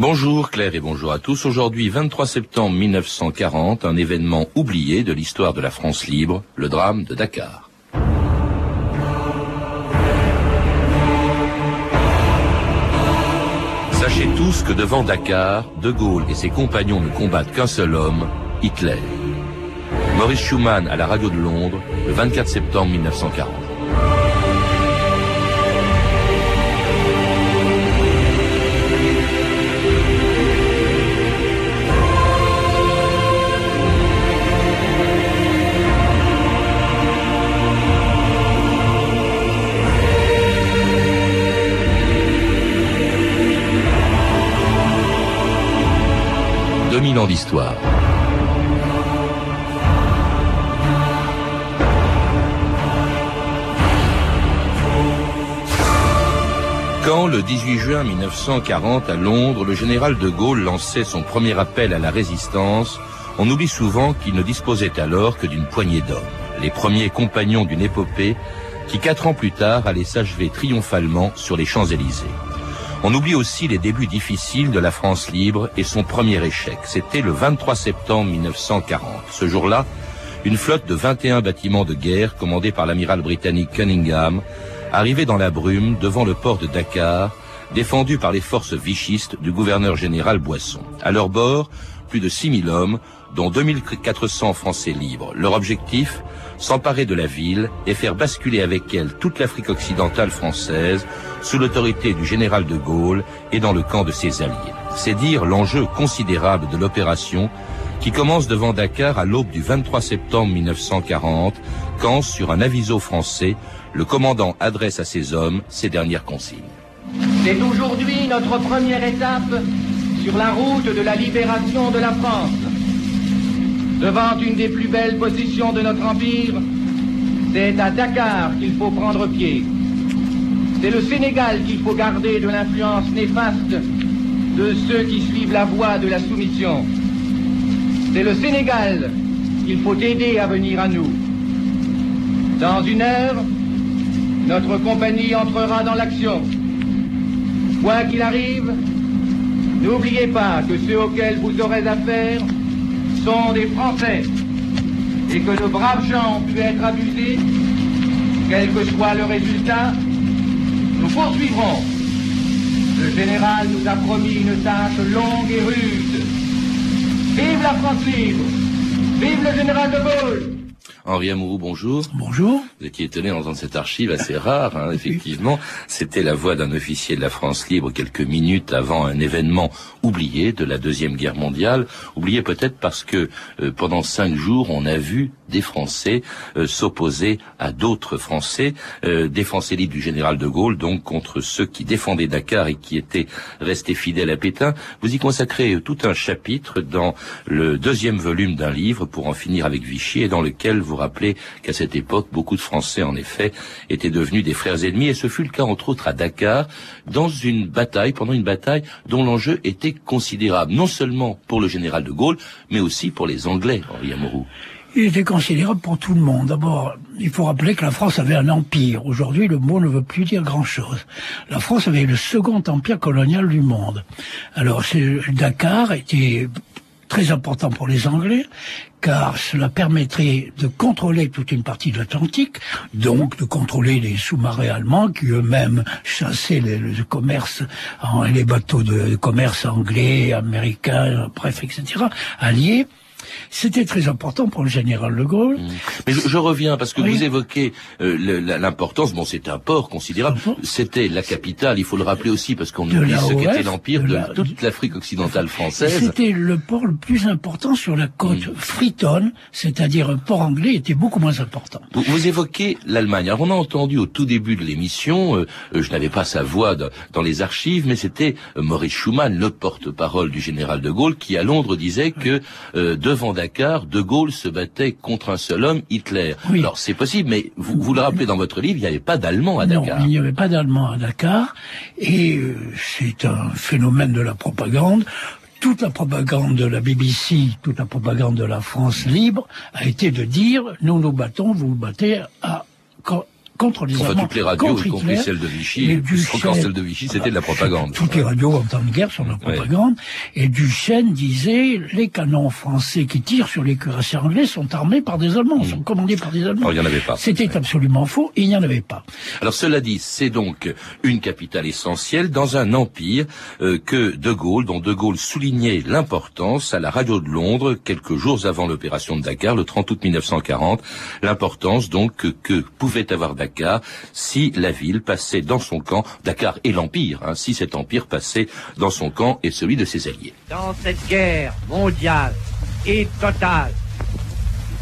Bonjour Claire et bonjour à tous. Aujourd'hui, 23 septembre 1940, un événement oublié de l'histoire de la France libre, le drame de Dakar. Sachez tous que devant Dakar, De Gaulle et ses compagnons ne combattent qu'un seul homme, Hitler. Maurice Schumann à la radio de Londres, le 24 septembre 1940. Ans d'histoire. Quand, le 18 juin 1940, à Londres, le général de Gaulle lançait son premier appel à la résistance, on oublie souvent qu'il ne disposait alors que d'une poignée d'hommes, les premiers compagnons d'une épopée qui, quatre ans plus tard, allait s'achever triomphalement sur les Champs-Élysées. On oublie aussi les débuts difficiles de la France libre et son premier échec. C'était le 23 septembre 1940. Ce jour-là, une flotte de 21 bâtiments de guerre commandée par l'amiral britannique Cunningham arrivait dans la brume devant le port de Dakar, défendu par les forces vichistes du gouverneur général Boisson. À leur bord, plus de 6000 hommes, dont 2400 Français libres. Leur objectif, s'emparer de la ville et faire basculer avec elle toute l'Afrique occidentale française sous l'autorité du général de Gaulle et dans le camp de ses alliés. C'est dire l'enjeu considérable de l'opération qui commence devant Dakar à l'aube du 23 septembre 1940, quand, sur un aviso français, le commandant adresse à ses hommes ces dernières consignes. C'est aujourd'hui notre première étape sur la route de la libération de la France. Devant une des plus belles positions de notre empire, c'est à Dakar qu'il faut prendre pied. C'est le Sénégal qu'il faut garder de l'influence néfaste de ceux qui suivent la voie de la soumission. C'est le Sénégal qu'il faut aider à venir à nous. Dans une heure, notre compagnie entrera dans l'action. Quoi qu'il arrive, n'oubliez pas que ceux auxquels vous aurez affaire sont des Français et que de braves gens ont pu être abusés, quel que soit le résultat, nous poursuivrons. Le général nous a promis une tâche longue et rude. Vive la France libre Vive le général de Gaulle Henri Amourou, bonjour. Bonjour. Vous étiez étonné d'entendre cette archive assez rare, hein, effectivement. C'était la voix d'un officier de la France libre quelques minutes avant un événement oublié de la Deuxième Guerre mondiale. Oublié peut-être parce que euh, pendant cinq jours, on a vu des Français euh, s'opposer à d'autres Français, euh, des Français libres du général de Gaulle, donc contre ceux qui défendaient Dakar et qui étaient restés fidèles à Pétain. Vous y consacrez tout un chapitre dans le deuxième volume d'un livre pour en finir avec Vichy et dans lequel vous rappelez qu'à cette époque, beaucoup de Français, en effet, étaient devenus des frères ennemis, et ce fut le cas, entre autres, à Dakar, dans une bataille, pendant une bataille dont l'enjeu était considérable, non seulement pour le général de Gaulle, mais aussi pour les Anglais, Henri Amorou. Il était considérable pour tout le monde. D'abord, il faut rappeler que la France avait un empire. Aujourd'hui, le mot ne veut plus dire grand-chose. La France avait le second empire colonial du monde. Alors, Dakar était très important pour les Anglais, car cela permettrait de contrôler toute une partie de l'Atlantique, donc de contrôler les sous-marins allemands qui eux-mêmes chassaient le, commerce, les bateaux de commerce anglais, américains, bref, etc., alliés. C'était très important pour le général de Gaulle. Mmh. Mais je, reviens parce que vous évoquez euh, l'importance. Bon, c'est un port considérable. C'était la capitale. Il faut le rappeler aussi parce qu'on oublie ce qu'était l'empire de, toute l'Afrique occidentale française. C'était le port le plus important sur la côte. Mmh. Freetown, c'est-à-dire un port anglais, était beaucoup moins important. Vous, évoquez l'Allemagne. Alors on a entendu au tout début de l'émission, euh, euh, je n'avais pas sa voix dans les archives, mais c'était Maurice Schumann, le porte-parole du général de Gaulle, qui à Londres disait que devant Dakar, De Gaulle se battait contre un seul homme, Hitler. Alors c'est possible, mais vous, vous le rappelez dans votre livre, il n'y avait pas d'Allemands à Dakar. Non, il n'y avait pas d'Allemands à Dakar, et euh, c'est un phénomène de la propagande toute la propagande de la BBC, toute la propagande de la France libre a été de dire nous nous battons, vous vous battez à contre les enfin, Allemands. toutes les radios, contre y compris Hitler, celles de Vichy, encore celles de Vichy, c'était de la propagande. toutes les radios en temps de guerre sont de la propagande. Et Duchesne disait les canons français qui tirent sur les cuirassiers anglais sont armés par des Allemands, sont commandés par des Allemands. Oh, il y en avait pas. C'était absolument faux. Il n'y en avait pas. Alors cela dit, c'est donc une capitale essentielle dans un empire euh, que De Gaulle, dont De Gaulle soulignait l'importance à la radio de Londres quelques jours avant l'opération de Dakar, le 30 août 1940, l'importance donc que, que pouvait avoir Dakar si la ville passait dans son camp, Dakar et l'empire, hein, si cet empire passait dans son camp et celui de ses alliés. dans cette guerre mondiale et totale,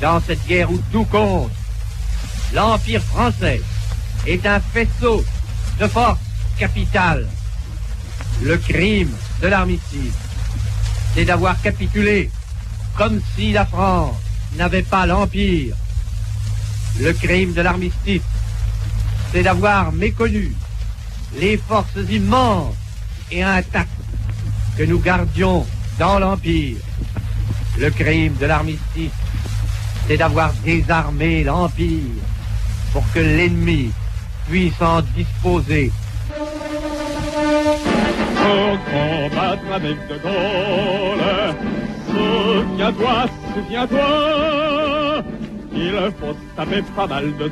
dans cette guerre où tout compte, l'Empire français est un faisceau de force capitale. Le crime de l'armistice, c'est d'avoir capitulé comme si la France n'avait pas l'Empire. Le crime de l'armistice, c'est d'avoir méconnu les forces immenses et intactes que nous gardions dans l'Empire. Le crime de l'armistice, c'est d'avoir désarmé l'Empire pour que l'ennemi puisse en disposer. Pour combattre avec De Gaulle, souviens-toi, souviens-toi, il faut taper pas mal de.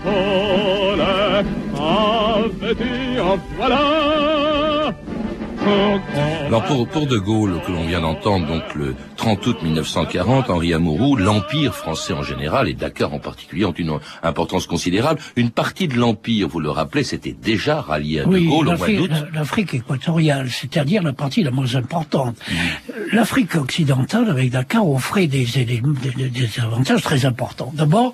Alors pour, pour De Gaulle, que l'on vient d'entendre donc le 30 août 1940, Henri Amouroux, l'Empire français en général et Dakar en particulier ont une importance considérable. Une partie de l'Empire, vous le rappelez, c'était déjà rallié à De Gaulle au mois d'août. la- l'Afrique équatoriale, c'est-à-dire la partie la moins importante. L'Afrique occidentale, avec Dakar, offrait des, des, des- des avantages très importants. D'abord,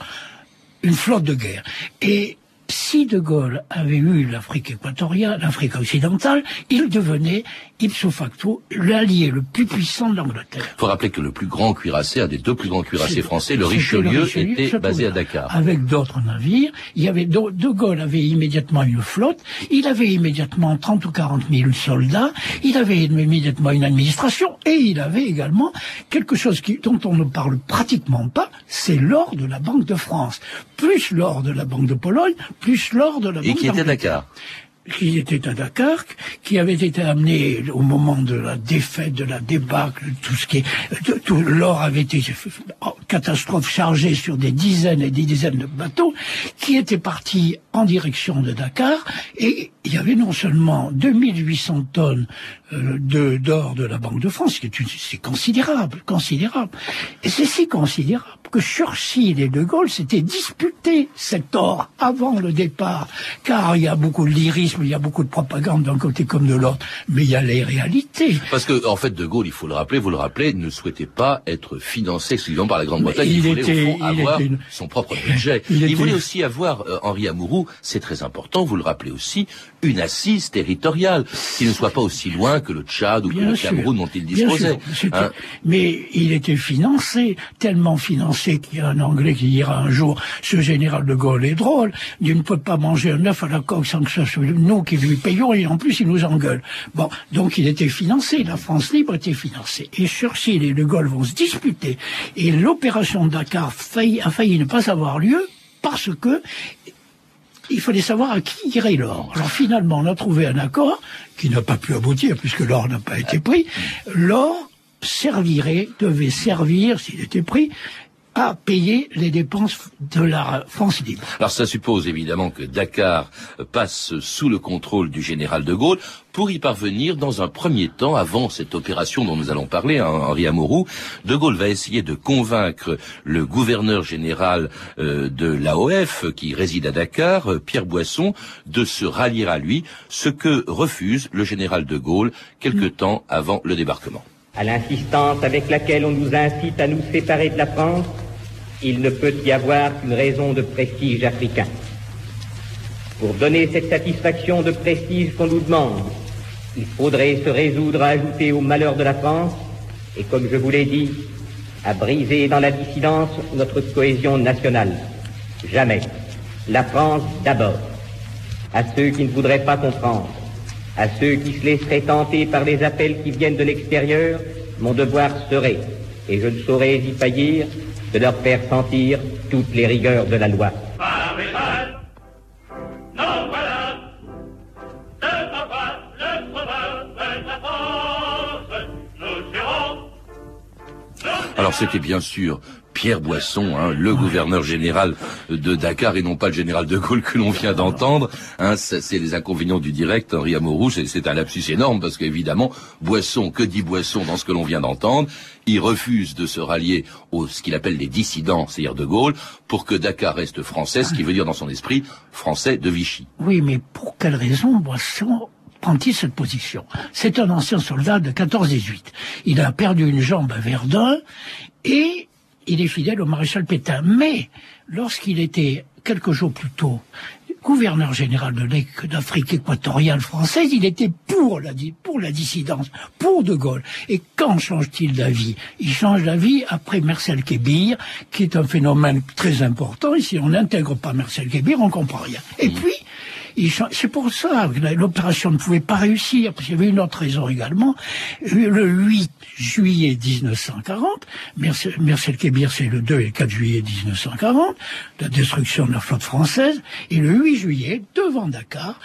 une flotte de guerre. Et si De Gaulle avait eu l'Afrique équatoriale, l'Afrique occidentale, il devenait ipso facto l'allié le plus puissant de l'Angleterre. Il faut rappeler que le plus grand cuirassé, un des deux plus grands cuirassiers C'est- français, le Richelieu, Richelieu, était basé à. Dakar. Avec d'autres navires. Il y avait De, De Gaulle avait immédiatement une flotte. Il avait immédiatement 30 ou 40 000 soldats. Il avait immédiatement une administration. Et il avait également quelque chose qui, dont on ne parle pratiquement pas, c'est l'or de la Banque de France. Plus l'or de la Banque de Pologne, plus l'or de la Et Banque qui était Dakar. Qui était à Dakar, qui avait été amené au moment de la défaite, de la débâcle, tout ce qui est, tout l'or avait été catastrophe chargé sur des dizaines et des dizaines de bateaux, qui étaient partis en direction de Dakar, et il y avait non seulement 2800 tonnes euh, d'or de la Banque de France, ce qui c'est considérable, considérable, et c'est si considérable que Churchill et De Gaulle s'étaient disputés cet or avant le départ, car il y a beaucoup de lyrisme, il y a beaucoup de propagande d'un côté comme de l'autre, mais il y a les réalités. Parce que, en fait, De Gaulle, il faut le rappeler, vous le rappelez, ne souhaitait pas être financé exclusivement par la Grande-Bretagne. Il, il voulait, était- au fond, avoir une- son propre budget. Il Il, était- voulait aussi avoir, euh, Henri Amouroux, c'est très important, vous le rappelez aussi, une assise territoriale, qui ne soit pas aussi loin que le Tchad ou que le sûr. Cameroun dont il disposait. sûr. Hein. Mais il était financé, tellement financé qu'il y a un Anglais qui dira un jour, ce général de Gaulle est drôle, il ne peut pas manger un œuf à la coque sans que ce soit nous qui lui payons, et en plus il nous engueule. Bon, donc il était financé, la France libre était financée. Et Churchill et de Gaulle vont se disputer, et l'opération Dakar failli- a failli ne pas avoir lieu, parce que il fallait savoir à qui irait l'or. Alors finalement, on a trouvé un accord qui n'a pas pu aboutir puisque l'or n'a pas été pris. L'or servirait, devait servir, s'il était pris, à payer les dépenses de la France libre. Alors ça suppose évidemment que Dakar passe sous le contrôle du général de Gaulle. Pour y parvenir, dans un premier temps, avant cette opération dont nous allons parler, hein, Henri Amouroux, de Gaulle va essayer de convaincre le gouverneur général euh, de l'AOF, qui réside à Dakar, euh, Pierre Boisson, de se rallier à lui, ce que refuse le général de Gaulle quelque temps avant le débarquement. À l'insistance avec laquelle on nous incite à nous séparer de la France, il ne peut y avoir qu'une raison de prestige africain. Pour donner cette satisfaction de prestige qu'on nous demande, il faudrait se résoudre à ajouter au malheur de la France, et comme je vous l'ai dit, à briser dans la dissidence notre cohésion nationale. Jamais. La France d'abord. À ceux qui ne voudraient pas comprendre, à ceux qui se laisseraient tenter par les appels qui viennent de l'extérieur, mon devoir serait, et je ne saurais y faillir, de leur faire sentir toutes les rigueurs de la loi. Alors c'était bien sûr Pierre Boisson, hein, le gouverneur général de Dakar et non pas le général de Gaulle que l'on vient d'entendre. Hein, c'est les inconvénients du direct, Henri Amorou, c'est un lapsus énorme parce qu'évidemment, Boisson, que dit Boisson dans ce que l'on vient d'entendre? Il refuse de se rallier aux ce qu'il appelle les dissidents, c'est-à-dire de Gaulle, pour que Dakar reste français, ce qui veut dire dans son esprit français de Vichy. Oui, mais pour quelle raison Boisson prend-il cette position? C'est un ancien soldat de 14-18. Il a perdu une jambe à Verdun et il est fidèle au maréchal Pétain. Mais lorsqu'il était quelques jours plus tôt gouverneur général de d'Afrique équatoriale française, il était pour la, pour la dissidence, pour De Gaulle. Et quand change-t-il d'avis? Il change d'avis après Marcel Kébir, qui est un phénomène très important. Et si on n'intègre pas Marcel Kébir, on comprend rien. Et mmh. puis, c'est pour ça que l'opération ne pouvait pas réussir, parce qu'il y avait une autre raison également. Le 8 juillet 1940, Mercel Kébir, c'est le 2 et 4 juillet 1940, la destruction de la flotte française, et le 8 juillet, devant Dakar,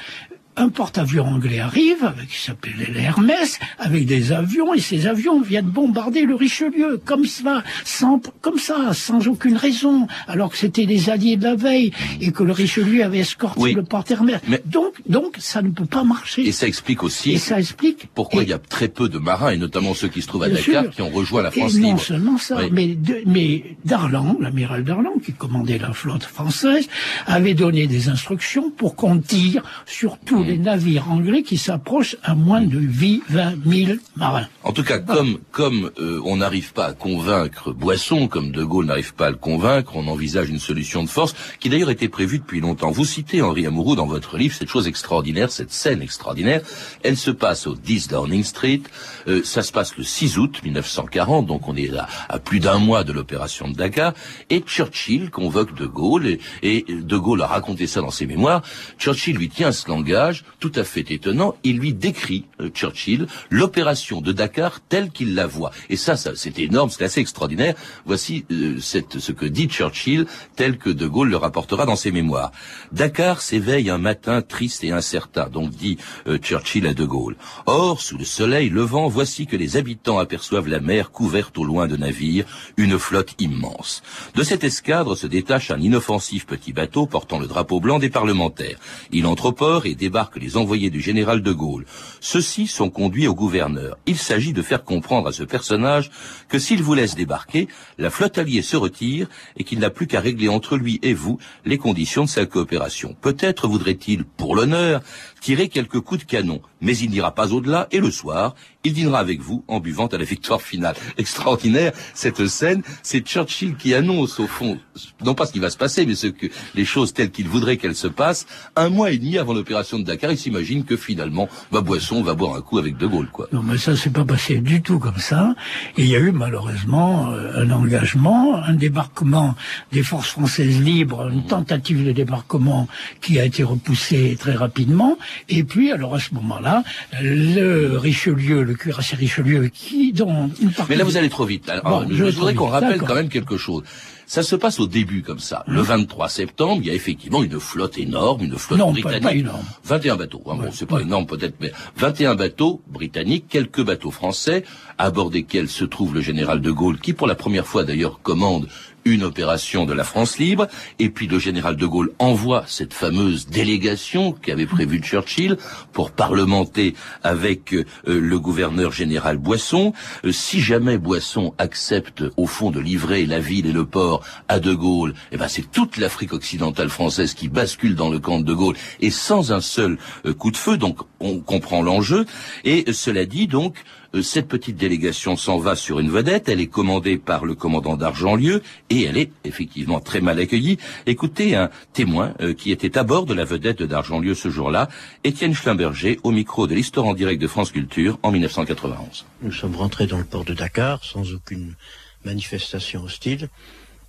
un porte-avions anglais arrive, avec, qui s'appelait l'Hermès, avec des avions, et ces avions viennent bombarder le Richelieu, comme ça, sans, comme ça, sans aucune raison, alors que c'était les alliés de la veille, et que le Richelieu avait escorté le porte-Hermès. Donc, donc, ça ne peut pas marcher. Et ça explique aussi. Et ça explique. Pourquoi il y a très peu de marins, et notamment ceux qui se trouvent à Dakar, qui ont rejoint la France et libre. Non seulement ça, mais, mais Darlan, l'amiral Darlan, qui commandait la flotte française, avait donné des instructions pour qu'on tire sur tout les navires anglais qui s'approchent à moins de 20 000 marins. En tout cas, comme, comme euh, on n'arrive pas à convaincre Boisson, comme De Gaulle n'arrive pas à le convaincre, on envisage une solution de force qui d'ailleurs était prévue depuis longtemps. Vous citez Henri Amouroux dans votre livre, cette chose extraordinaire, cette scène extraordinaire. Elle se passe au 10 Downing Street. Euh, ça se passe le 6 août 1940, donc on est là à plus d'un mois de l'opération de Dakar. Et Churchill convoque De Gaulle, et, et De Gaulle a raconté ça dans ses mémoires. Churchill lui tient ce langage tout à fait étonnant. Il lui décrit, euh, Churchill, l'opération de Dakar telle qu'il la voit. Et ça, ça c'est énorme, c'est assez extraordinaire. Voici euh, ce que dit Churchill, tel que De Gaulle le rapportera dans ses mémoires. Dakar s'éveille un matin triste et incertain, donc dit euh, Churchill à De Gaulle. Or, sous le soleil levant, voici que les habitants aperçoivent la mer couverte au loin de navires, une flotte immense. De cette escadre se détache un inoffensif petit bateau portant le drapeau blanc des parlementaires. Il entre au port et débarque que les envoyés du général de Gaulle. Ceux-ci sont conduits au gouverneur. Il s'agit de faire comprendre à ce personnage que s'il vous laisse débarquer, la flotte alliée se retire et qu'il n'a plus qu'à régler entre lui et vous les conditions de sa coopération. Peut-être voudrait-il, pour l'honneur, tirer quelques coups de canon, mais il n'ira pas au-delà et le soir, il dînera avec vous en buvant à la victoire finale. Extraordinaire, cette scène, c'est Churchill qui annonce au fond, non pas ce qui va se passer, mais ce que les choses telles qu'il voudrait qu'elles se passent, un mois et demi avant l'opération de Dakar, il s'imagine que finalement, ma boisson va boire un coup avec De Gaulle, quoi. Non, mais ça s'est pas passé du tout comme ça. Et il y a eu malheureusement euh, un engagement, un débarquement des forces françaises libres, une tentative de débarquement qui a été repoussée très rapidement. Et puis, alors à ce moment-là, le Richelieu, le cuirassé Richelieu, qui dans une partie Mais là, vous allez trop vite. je, voudrais qu'on rappelle quand même quelque chose. Ça se passe au début comme ça. Le 23 septembre, il y a effectivement une flotte énorme, une flotte non, britannique. Pas, énorme. 21 bateaux. Hein, bon, c'est pas énorme peut-être, mais 21 bateaux britanniques, quelques bateaux français, à bord desquels se trouve le général de Gaulle, qui pour la première fois d'ailleurs commande une opération de la France libre, et puis le général de Gaulle envoie cette fameuse délégation qu'avait prévue Churchill pour parlementer avec euh, le gouverneur général Boisson. Euh, si jamais Boisson accepte au fond de livrer la ville et le port à de Gaulle, eh ben c'est toute l'Afrique occidentale française qui bascule dans le camp de, de Gaulle et sans un seul euh, coup de feu. Donc on comprend l'enjeu. Et cela dit, donc euh, cette petite délégation s'en va sur une vedette, elle est commandée par le commandant d'Argentlieu et elle est effectivement très mal accueillie. Écoutez un témoin euh, qui était à bord de la vedette d'Argentlieu ce jour-là, Étienne Schlimberger, au micro de l'Histoire en direct de France Culture en 1991. Nous sommes rentrés dans le port de Dakar sans aucune manifestation hostile.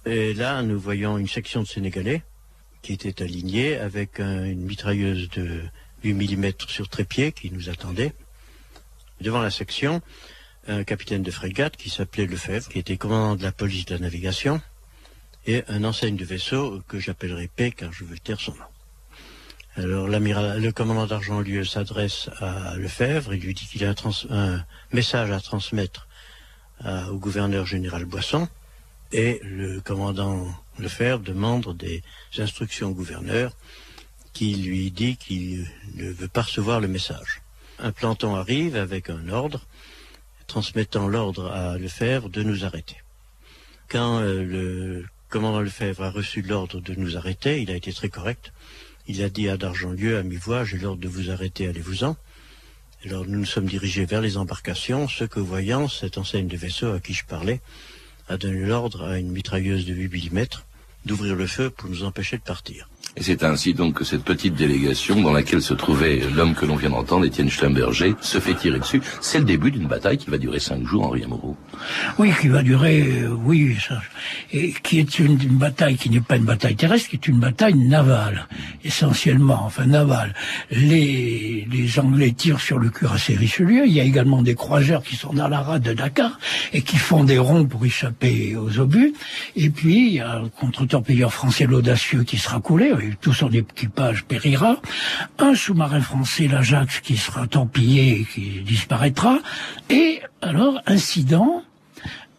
Et là, nous voyons une section de Sénégalais qui était alignée avec une mitrailleuse de 8 mm sur trépied qui nous attendait devant la section un capitaine de frégate qui s'appelait Lefebvre, qui était commandant de la police de la navigation, et un enseigne de vaisseau que j'appellerai P car je veux taire son nom. Alors le commandant d'Argentlieu s'adresse à Lefebvre, il lui dit qu'il a un, message à transmettre au gouverneur général Boisson et le commandant Lefebvre demande des instructions au gouverneur qui lui dit qu'il ne veut pas recevoir le message. Un planton arrive avec un ordre, transmettant l'ordre à Lefebvre de nous arrêter. Quand euh, le commandant Lefebvre a reçu l'ordre de nous arrêter, il a été très correct. Il a dit à D'Argentlieu, à mi-voix, j'ai l'ordre de vous arrêter, allez-vous-en. Alors nous nous sommes dirigés vers les embarcations, ce que voyant cette enseigne de vaisseau à qui je parlais, a donné l'ordre à une mitrailleuse de 8 mm d'ouvrir le feu pour nous empêcher de partir. Et c'est ainsi donc que cette petite délégation dans laquelle se trouvait l'homme que l'on vient d'entendre, Étienne Schlumberger, se fait tirer dessus. C'est le début d'une bataille qui va durer cinq jours, Henri Amouroux. Oui, qui va durer, euh, oui, ça, et qui est une, bataille qui n'est pas une bataille terrestre, qui est une bataille navale, essentiellement, enfin navale. Les, les Anglais tirent sur le cuirassé Richelieu, il y a également des croiseurs qui sont dans la rade de Dakar et qui font des ronds pour échapper aux obus. Et puis, il y a un contre-torpilleur français, l'Audacieux, qui sera coulé, tout son équipage périra. Un sous-marin français, l'Ajax, qui sera tempillé et qui disparaîtra. Et alors, incident,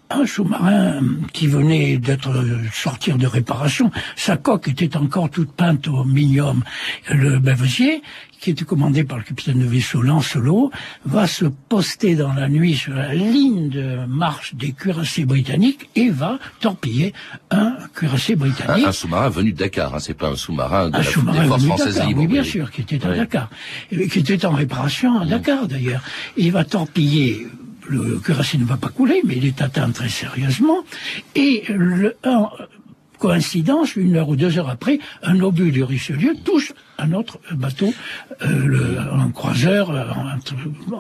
un sous-marin qui venait d'être sortir de réparation, sa coque était encore toute peinte au minium, le Bavesier, qui était commandé par le capitaine de vaisseau Lancelot, va se poster dans la nuit sur la ligne de marche des cuirassés britanniques et va torpiller un cuirassé britannique. Un, sous-marin venu de Dakar, hein, c'est pas un sous-marin de la, des forces françaises libres. Oui, bien sûr, qui était à Dakar, et qui était en réparation à. Dakar d'ailleurs. Il va torpiller le cuirassé ne va pas couler, mais il est atteint très sérieusement. Et le, un, coïncidence, une heure ou deux heures après, un obus du Richelieu touche un autre bateau, euh, le, un croiseur euh,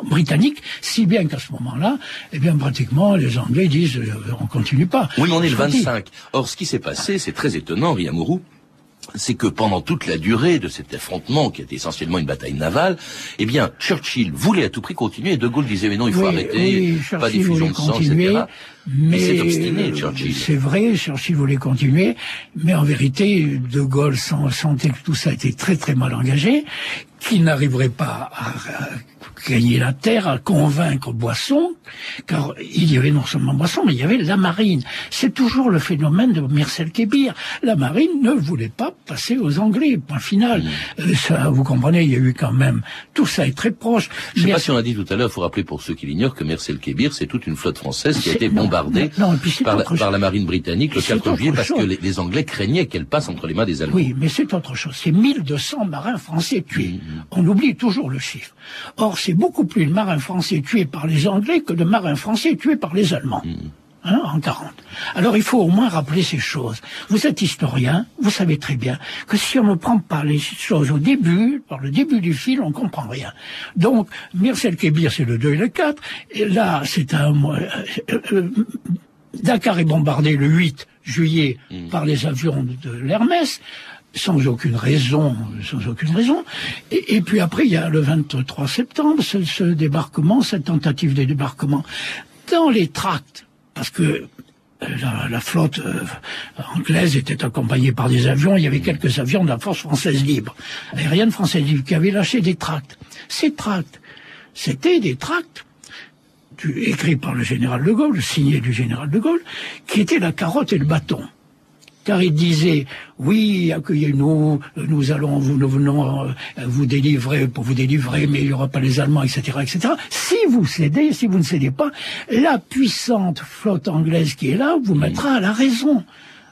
britannique, si bien qu'à ce moment-là, eh bien pratiquement les Anglais disent euh, on continue pas. Oui, mais on est le 25. Or, ce qui s'est passé, c'est très étonnant, Riamourou c'est que pendant toute la durée de cet affrontement, qui était essentiellement une bataille navale, eh bien, Churchill voulait à tout prix continuer, et De Gaulle disait, mais non, il faut arrêter, pas diffusion de sang, etc. Mais c'est obstiné, Churchill. C'est vrai, Churchill voulait continuer, mais en vérité, De Gaulle sentait que tout ça était très très mal engagé, qu'il n'arriverait pas à gagner la terre, à convaincre Boisson, car il y avait non seulement Boisson, mais il y avait la marine. C'est toujours le phénomène de Mircel Kébir. La marine ne voulait pas passer aux Anglais, point final. Mm. Euh, ça, vous comprenez, il y a eu quand même, tout ça est très proche. Je ne sais pas si on a dit tout à l'heure, il faut rappeler pour ceux qui l'ignorent que Mircel Kébir, c'est toute une flotte française qui a été bombardée par, la, marine britannique le 4 juillet parce que les, Anglais craignaient qu'elle passe entre les mains des Allemands. Oui, mais c'est autre chose. C'est 1200 marins français tués. Mm, mm. On oublie toujours le chiffre. Or, c'est beaucoup plus de marins français tués par les Anglais que de marins français tués par les Allemands. Hmm. Hein, en 40. Alors il faut au moins rappeler ces choses. Vous êtes historien, vous savez très bien que si on ne prend pas les choses au début, par le début du film, on comprend rien. Donc, Mircel Kébir, c'est le 2 et le 4, et là, c'est un... Euh, euh, euh, Dakar est bombardé le 8 juillet hmm. par les avions de l'Hermès sans aucune raison, sans aucune raison. Et, puis après, il y a le 23 septembre, ce, débarquement, cette tentative de débarquement dans les tracts, parce que euh, la, flotte euh, anglaise était accompagnée par des avions. Il y avait quelques avions de la force française libre, aérienne française libre, qui avaient lâché des tracts. Ces tracts, c'était des tracts écrits par le général de Gaulle, signés du général de Gaulle, qui étaient la carotte et le bâton car il disait oui, accueillez-nous, nous allons, vous, nous venons euh, vous délivrer pour vous délivrer, mais il n'y aura pas les Allemands, etc., etc. Si vous cédez, si vous ne cédez pas, la puissante flotte anglaise qui est là vous mettra à la raison.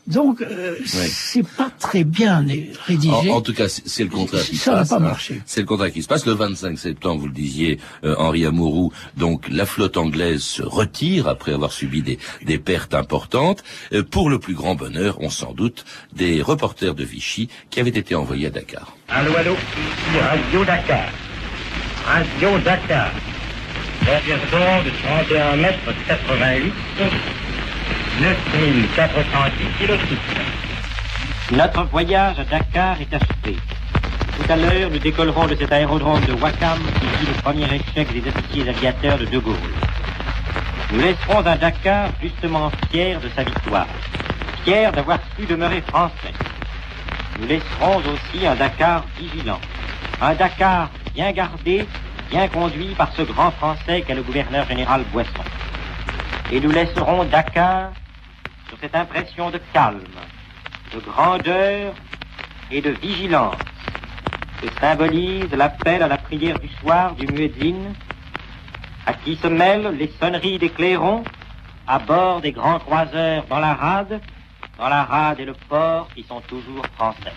Donc, euh, c'est pas très bien rédigé. En, tout cas, c'est le contraire qui se passe. Ça n'a pas hein. marché. C'est le contraire qui se passe. Le 25 septembre, vous le disiez, euh, Henri Amourou, donc la flotte anglaise se retire après avoir subi des, des pertes importantes. Euh, pour le plus grand bonheur, on s'en doute, des reporters de Vichy qui avaient été envoyés à Dakar. Allô, allô, ici Radio Dakar. Radio Dakar. de 31 mètres 88 9410 Notre voyage à Dakar est achevé. Tout à l'heure, nous décollerons de cet aérodrome de Wakam qui fut le premier échec des officiers aviateurs de De Gaulle. Nous laisserons un Dakar justement fier de sa victoire, fier d'avoir pu demeurer français. Nous laisserons aussi un Dakar vigilant, un Dakar bien gardé, bien conduit par ce grand français qu'est le gouverneur général Boisson. et nous laisserons Dakar sur cette impression de calme, de grandeur et de vigilance que symbolise l'appel à la prière du soir du muezzin, à qui se mêlent les sonneries des clairons à bord des grands croiseurs dans la rade, dans la rade et le port qui sont toujours français.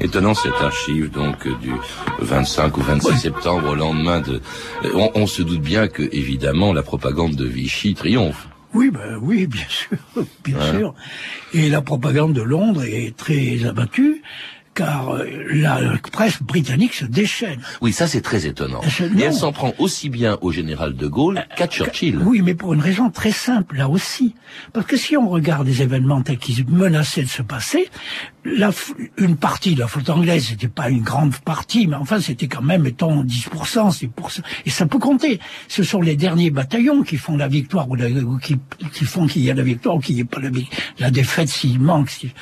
Étonnant cette archive donc euh, du 25 ou 26 septembre au lendemain de. Euh, On, on se doute bien que évidemment la propagande de Vichy triomphe. Oui, ben oui, bien sûr, bien sûr. Et la propagande de Londres est très abattue, car euh, la presse britannique se déchaîne. Oui, ça c'est très étonnant. Je- Et elle s'en prend aussi bien au général de Gaulle qu'à Churchill. Oui, mais pour une raison très simple, là aussi. Parce que si on regarde les événements tels qu'ils menaçaient de se passer, la une partie de la flotte anglaise, c'était pas une grande partie, mais enfin, c'était quand même, mettons, 10%, 6%. Et ça peut compter. Ce sont les derniers bataillons qui font la victoire, ou, la- ou qui, qui font qu'il y a la victoire, ou qu'il n'y ait pas la, la défaite s'il manque. si-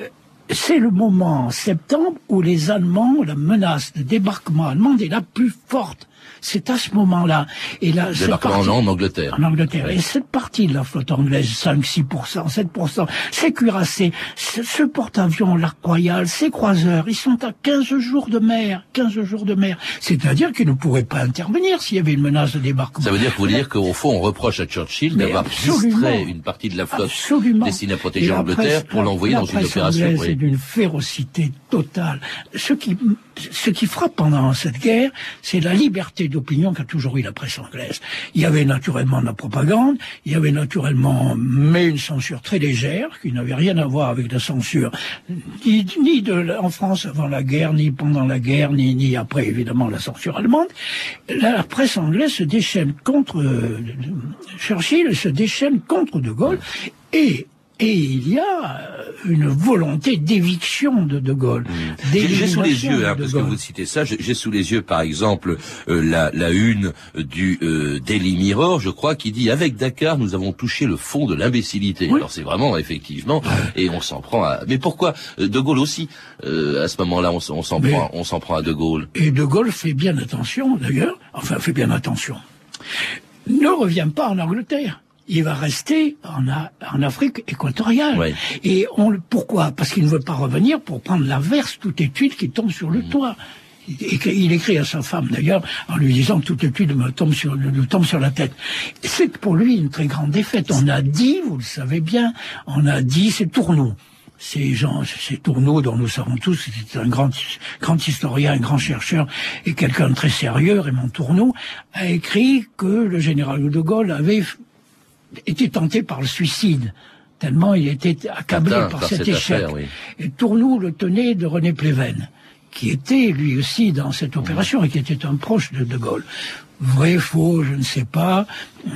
Euh, c'est le moment en septembre où les Allemands, la menace de débarquement allemande est la plus forte. C'est à ce moment-là. Et là, Débarquement partie- en Angleterre. en Angleterre. Et cette partie de la flotte anglaise, 5, 6%, 7%, ces cuirassés, ce, ce porte-avions, l'Arc Royal, ces croiseurs, ils sont à 15 jours de mer, 15 jours de mer. C'est-à-dire qu'ils ne pourraient pas intervenir s'il y avait une menace de débarquement. Ça veut dire vous dire qu'au fond on reproche à Churchill d'avoir distrait une partie de la flotte Absolument. destinée à protéger la l'Angleterre pour l'envoyer dans une opération. anglaise oui. est d'une férocité totale. Ce qui, ce qui frappe pendant cette guerre, c'est la liberté d'opinion qu'a toujours eu la presse anglaise. Il y avait naturellement de la propagande, il y avait naturellement, mais une censure très légère, qui n'avait rien à voir avec la censure, ni, de, en France avant la guerre, ni pendant la guerre, ni, ni après évidemment la censure allemande. La presse anglaise se déchaîne contre euh, Churchill, se déchaîne contre De Gaulle, et et il y a euh, une volonté d'éviction de De Gaulle. J'ai j'ai sous les yeux, hein, parce que vous citez ça, j'ai sous les yeux par exemple euh, la, la une du euh, Daily Mirror, je crois, qui dit avec Dakar nous avons touché le fond de l'imbécilité. Oui. Alors c'est vraiment effectivement, et on s'en prend à. Mais pourquoi euh, De Gaulle aussi euh, À ce moment-là, on, on s'en prend, on s'en prend à De Gaulle? Et De Gaulle fait bien attention, d'ailleurs, enfin fait bien attention, ne revient pas en Angleterre. Il va rester en, A- en Afrique équatoriale. Et on, pourquoi? Parce qu'il ne veut pas revenir pour prendre l'averse, toutes les tuiles qui tombent sur le Mmh. toit. Il écrit à sa femme d'ailleurs en lui disant les tuiles me tombent sur, me tombent sur la tête. C'est pour lui une très grande défaite. On a dit, vous le savez bien, on a dit c'est Tourneau. Ces gens, ces Tourneau dont nous savons tous, c'est un grand, grand historien, un grand chercheur et quelqu'un de très sérieux, Raymond Tourneau, a écrit que le général de Gaulle avait été tenté par le suicide tellement il était accablé Atteint par, par cet échec. affaire, oui. Et Tournou le tenait de René Pléven, qui était lui aussi dans cette opération et qui était un proche de De Gaulle. Vrai, faux, je ne sais pas.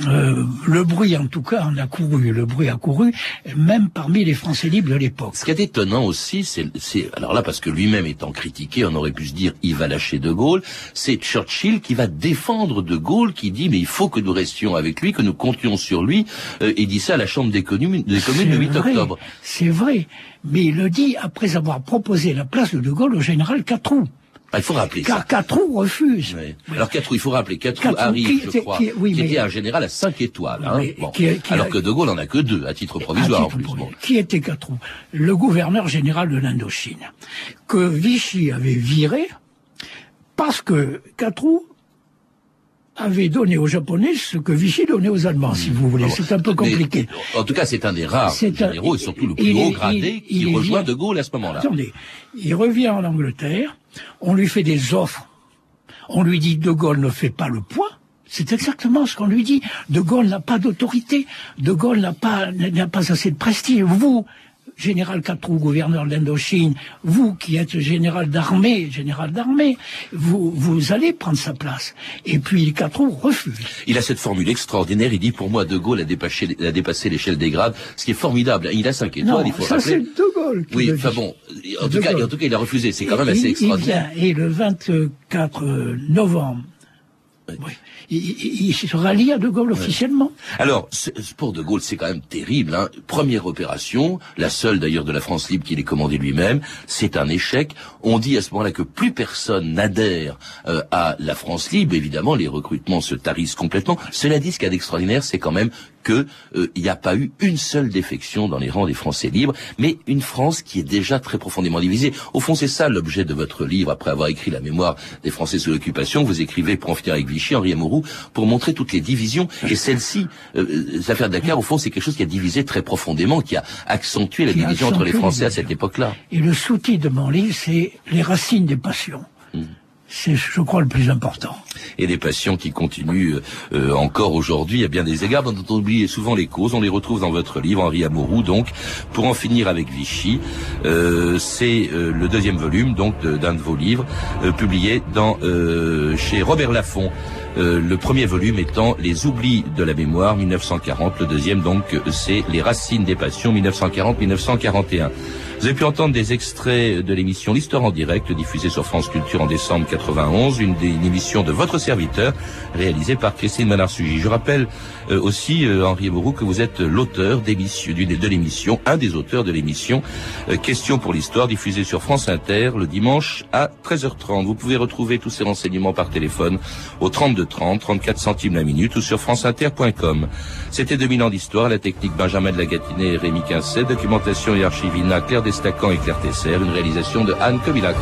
Euh, le bruit, en tout cas, en a couru. Le bruit a couru, même parmi les Français libres de l'époque. Ce qui est étonnant aussi, c'est, alors là parce que lui-même étant critiqué, on aurait pu se dire il va lâcher De Gaulle. C'est Churchill qui va défendre De Gaulle, qui dit mais il faut que nous restions avec lui, que nous comptions sur lui, euh, et dit ça à la Chambre des communes, des communes le C'est 8 vrai, octobre. C'est vrai. Mais il le dit après avoir proposé la place de De Gaulle au général Catroux. Ah, il faut rappeler ça. Car Catroux refuse. Oui. Alors Catrou, il faut rappeler, Catrou arrive, qui je était- crois, qui- oui, qui mais- était un général à 5 étoiles. Hein. Bon. qui- Alors que De Gaulle en a que deux, à titre provisoire À en plus. Bon. Qui était Catroux Le gouverneur général de l'Indochine, que Vichy avait viré parce que Catroux avait donné aux Japonais ce que Vichy donnait aux Allemands, si vous voulez. Ah. C'est un peu Mais, compliqué. en tout cas, c'est un des rares un- généraux, et surtout le plus haut gradé, il- qui rejoint vient- De Gaulle à ce moment-là. Attendez, il revient en Angleterre, on lui fait des offres, on lui dit De Gaulle ne fait pas le poids. C'est exactement ce qu'on lui dit. De Gaulle n'a pas d'autorité. De Gaulle n'a pas, n'a pas assez de prestige. Vous, général Catrou, gouverneur de l'Indochine, vous qui êtes général d'armée, général d'armée, vous, vous allez prendre sa place. Et puis Catrou refuse. Il a cette formule extraordinaire, il dit pour moi De Gaulle a dépassé, a dépassé l'échelle des grades, ce qui est formidable. Il a 5 étoiles, Non, il faut ça c'est. De Gaulle. qui Oui, enfin bon, en tout, cas, Gaulle. en tout cas, il a refusé, c'est quand même Et assez il extraordinaire. vient, et le 24 novembre Oui. Il, il, se rallie à De Gaulle officiellement. Alors, pour De Gaulle, c'est quand même terrible. Hein. Première opération, la seule d'ailleurs de la France libre qu'il ait commandé lui-même, c'est un échec. On dit à ce moment-là que plus personne n'adhère euh, à la France libre. Évidemment, les recrutements se tarissent complètement. Cela dit, ce qu'il y a d'extraordinaire, c'est quand même qu'il euh, n'y a pas eu une seule défection dans les rangs des Français libres, mais une France qui est déjà très profondément divisée. Au fond, c'est ça l'objet de votre livre, après avoir écrit la mémoire des Français sous l'occupation. Vous écrivez pour en finir avec Vichy, Henri Amouroux, pour montrer toutes les divisions. Et celle-ci, euh, l'affaire Dakar, au fond, c'est quelque chose qui a divisé très profondément, qui a accentué la division entre les Français à cette époque-là. Et le sous-titre de mon livre, c'est Les racines des passions. Mmh c'est, je crois, le plus important. Et des passions qui continuent euh, encore aujourd'hui à bien des égards, dont on oublie souvent les causes. On les retrouve dans votre livre, Henri Amouroux, donc, pour en finir avec Vichy. Euh, c'est euh, le deuxième volume, donc, d'un de, vos livres, publié chez Robert Laffont. le premier volume étant Les oublis de la mémoire 1940, le deuxième donc c'est Les racines des passions 1940-1941. Vous avez pu entendre des extraits de l'émission L'Histoire en direct, diffusée sur France Culture en décembre 91, une, une émission de votre serviteur, réalisée par Christine Manarsugi. Je rappelle euh, aussi, euh, Henri Mourou, que vous êtes l'auteur de l'émission, un des auteurs de l'émission euh, Question pour l'Histoire, diffusée sur France Inter le dimanche à 13h30. Vous pouvez retrouver tous ces renseignements par téléphone au 32 30, 34 centimes la minute ou sur franceinter.com. C'était 2000 ans d'histoire, la technique Benjamin de la Gatinée et Rémi Quincet, documentation et archivina Claire Destacan et Claire Tesser, une réalisation de Anne Kobilac.